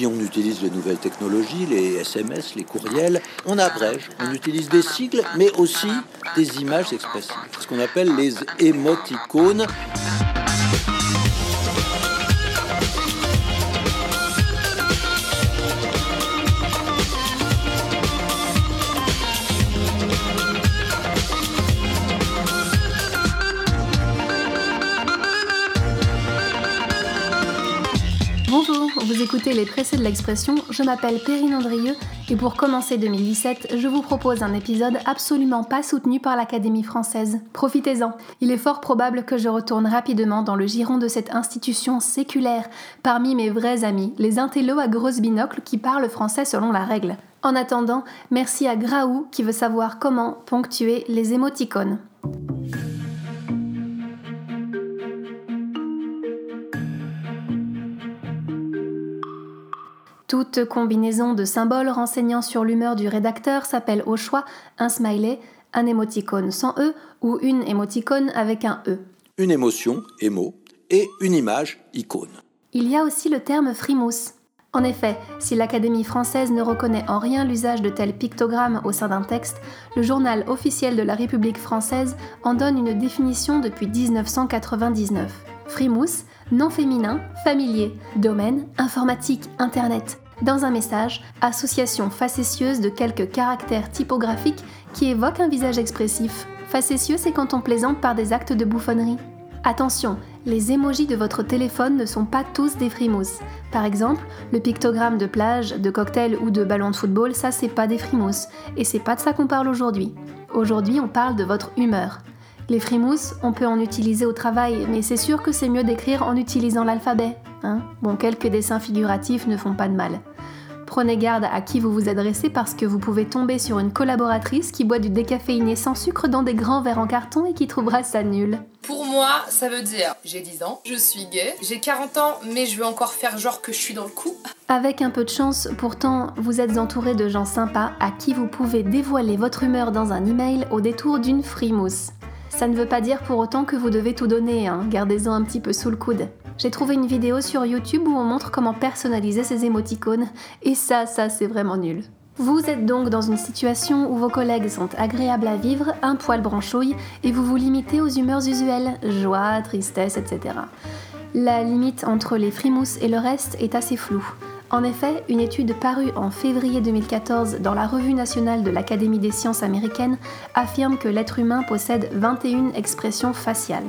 Si on utilise les nouvelles technologies, les SMS, les courriels, on abrège, on utilise des sigles, mais aussi des images expressives, ce qu'on appelle les émoticônes. Bonjour, vous écoutez les Pressés de l'expression, je m'appelle Perrine Andrieux et pour commencer 2017, je vous propose un épisode absolument pas soutenu par l'Académie française. Profitez-en, il est fort probable que je retourne rapidement dans le giron de cette institution séculaire, parmi mes vrais amis, les intellos à grosses binocles qui parlent français selon la règle. En attendant, merci à Graou qui veut savoir comment ponctuer les émoticônes. Toute combinaison de symboles renseignant sur l'humeur du rédacteur s'appelle au choix un smiley, un émoticône sans E ou une émoticône avec un E. Une émotion, émo, et une image, icône. Il y a aussi le terme frimousse. En effet, si l'Académie française ne reconnaît en rien l'usage de tels pictogrammes au sein d'un texte, le journal officiel de la République française en donne une définition depuis 1999. Frimousse, nom féminin, familier, domaine, informatique, internet. Dans un message, association facétieuse de quelques caractères typographiques qui évoquent un visage expressif. Facétieux, c'est quand on plaisante par des actes de bouffonnerie. Attention, les émojis de votre téléphone ne sont pas tous des frimousses. Par exemple, le pictogramme de plage, de cocktail ou de ballon de football, ça c'est pas des frimousses. Et c'est pas de ça qu'on parle aujourd'hui. Aujourd'hui, on parle de votre humeur. Les frimousses, on peut en utiliser au travail, mais c'est sûr que c'est mieux d'écrire en utilisant l'alphabet. Hein bon, quelques dessins figuratifs ne font pas de mal. Prenez garde à qui vous vous adressez parce que vous pouvez tomber sur une collaboratrice qui boit du décaféiné sans sucre dans des grands verres en carton et qui trouvera ça nul. Pour moi, ça veut dire j'ai 10 ans, je suis gay, j'ai 40 ans, mais je veux encore faire genre que je suis dans le coup. Avec un peu de chance, pourtant, vous êtes entouré de gens sympas à qui vous pouvez dévoiler votre humeur dans un email au détour d'une frimousse. Ça ne veut pas dire pour autant que vous devez tout donner, hein. gardez-en un petit peu sous le coude. J'ai trouvé une vidéo sur YouTube où on montre comment personnaliser ces émoticônes, et ça, ça c'est vraiment nul. Vous êtes donc dans une situation où vos collègues sont agréables à vivre, un poil branchouille, et vous vous limitez aux humeurs usuelles, joie, tristesse, etc. La limite entre les frimousses et le reste est assez floue. En effet, une étude parue en février 2014 dans la Revue nationale de l'Académie des sciences américaines affirme que l'être humain possède 21 expressions faciales.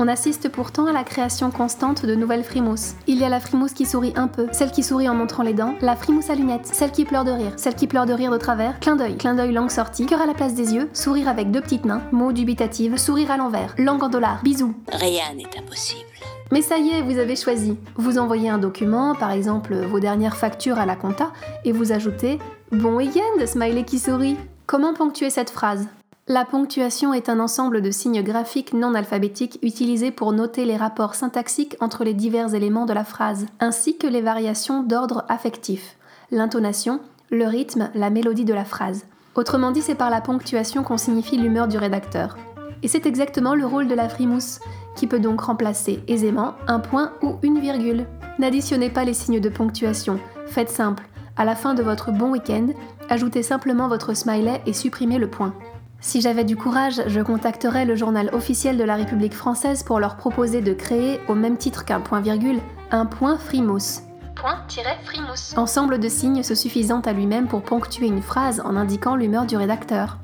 On assiste pourtant à la création constante de nouvelles frimousses. Il y a la frimousse qui sourit un peu, celle qui sourit en montrant les dents, la frimousse à lunettes, celle qui pleure de rire, celle qui pleure de rire de travers, clin d'œil, clin d'œil langue sortie, cœur à la place des yeux, sourire avec deux petites mains, mots dubitative, sourire à l'envers, langue en dollars, bisous. Rien n'est impossible. Mais ça y est, vous avez choisi. Vous envoyez un document, par exemple vos dernières factures à la compta, et vous ajoutez Bon week-end, smiley qui sourit. Comment ponctuer cette phrase? La ponctuation est un ensemble de signes graphiques non alphabétiques utilisés pour noter les rapports syntaxiques entre les divers éléments de la phrase, ainsi que les variations d'ordre affectif, l'intonation, le rythme, la mélodie de la phrase. Autrement dit, c'est par la ponctuation qu'on signifie l'humeur du rédacteur. Et c'est exactement le rôle de la frimousse, qui peut donc remplacer aisément un point ou une virgule. N'additionnez pas les signes de ponctuation, faites simple. À la fin de votre bon week-end, ajoutez simplement votre smiley et supprimez le point. Si j'avais du courage, je contacterais le journal officiel de la République française pour leur proposer de créer, au même titre qu'un point-virgule, un point frimousse. Point-frimousse. Ensemble de signes se suffisant à lui-même pour ponctuer une phrase en indiquant l'humeur du rédacteur.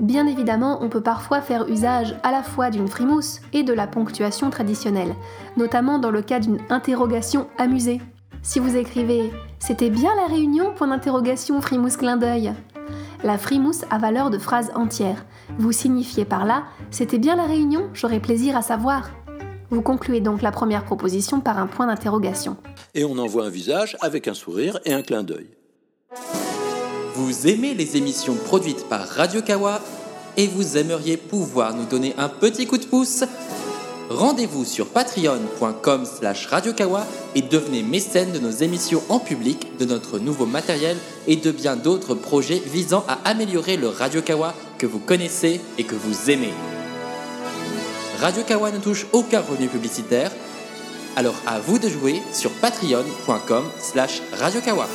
Bien évidemment, on peut parfois faire usage à la fois d'une frimousse et de la ponctuation traditionnelle, notamment dans le cas d'une interrogation amusée. Si vous écrivez C'était bien la réunion Point d'interrogation frimousse clin d'œil. La frimousse a valeur de phrase entière. Vous signifiez par là C'était bien la réunion J'aurais plaisir à savoir. Vous concluez donc la première proposition par un point d'interrogation. Et on envoie un visage avec un sourire et un clin d'œil. Vous aimez les émissions produites par Radio Kawa? Et vous aimeriez pouvoir nous donner un petit coup de pouce Rendez-vous sur patreon.com slash radiokawa et devenez mécène de nos émissions en public, de notre nouveau matériel et de bien d'autres projets visant à améliorer le Radio Kawa que vous connaissez et que vous aimez. Radio Kawa ne touche aucun revenu publicitaire Alors à vous de jouer sur patreon.com slash radiokawa.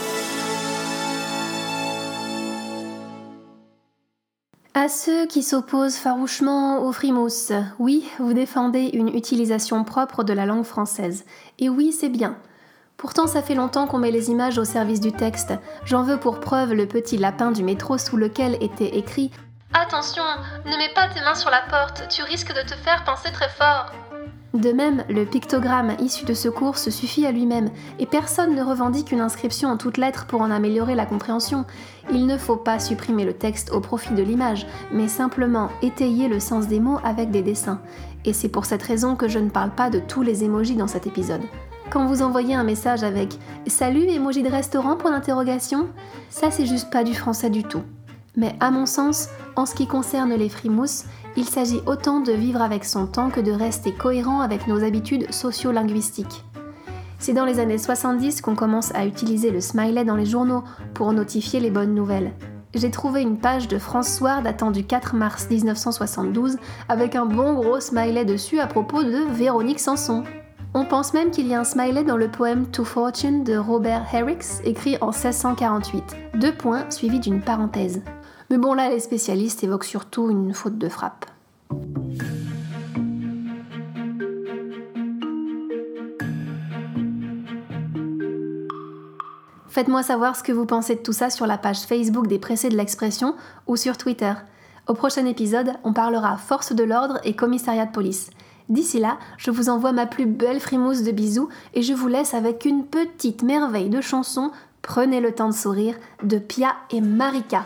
À ceux qui s'opposent farouchement au frimousse, oui, vous défendez une utilisation propre de la langue française. Et oui, c'est bien. Pourtant, ça fait longtemps qu'on met les images au service du texte. J'en veux pour preuve le petit lapin du métro sous lequel était écrit Attention, ne mets pas tes mains sur la porte, tu risques de te faire penser très fort. De même, le pictogramme issu de ce cours se suffit à lui-même, et personne ne revendique une inscription en toutes lettres pour en améliorer la compréhension. Il ne faut pas supprimer le texte au profit de l'image, mais simplement étayer le sens des mots avec des dessins. Et c'est pour cette raison que je ne parle pas de tous les émojis dans cet épisode. Quand vous envoyez un message avec Salut emoji de restaurant? pour l'interrogation, ça c'est juste pas du français du tout. Mais à mon sens, en ce qui concerne les frimousses, il s'agit autant de vivre avec son temps que de rester cohérent avec nos habitudes socio-linguistiques. C'est dans les années 70 qu'on commence à utiliser le smiley dans les journaux pour notifier les bonnes nouvelles. J'ai trouvé une page de François datant du 4 mars 1972 avec un bon gros smiley dessus à propos de Véronique Sanson. On pense même qu'il y a un smiley dans le poème To Fortune de Robert Herricks, écrit en 1648. Deux points suivis d'une parenthèse. Mais bon, là, les spécialistes évoquent surtout une faute de frappe. Faites-moi savoir ce que vous pensez de tout ça sur la page Facebook des Pressés de l'expression ou sur Twitter. Au prochain épisode, on parlera force de l'ordre et commissariat de police. D'ici là, je vous envoie ma plus belle frimousse de bisous et je vous laisse avec une petite merveille de chanson Prenez le temps de sourire de Pia et Marika.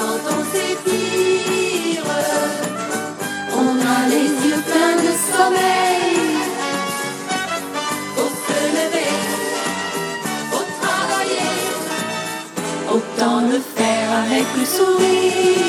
faire avec le sourire.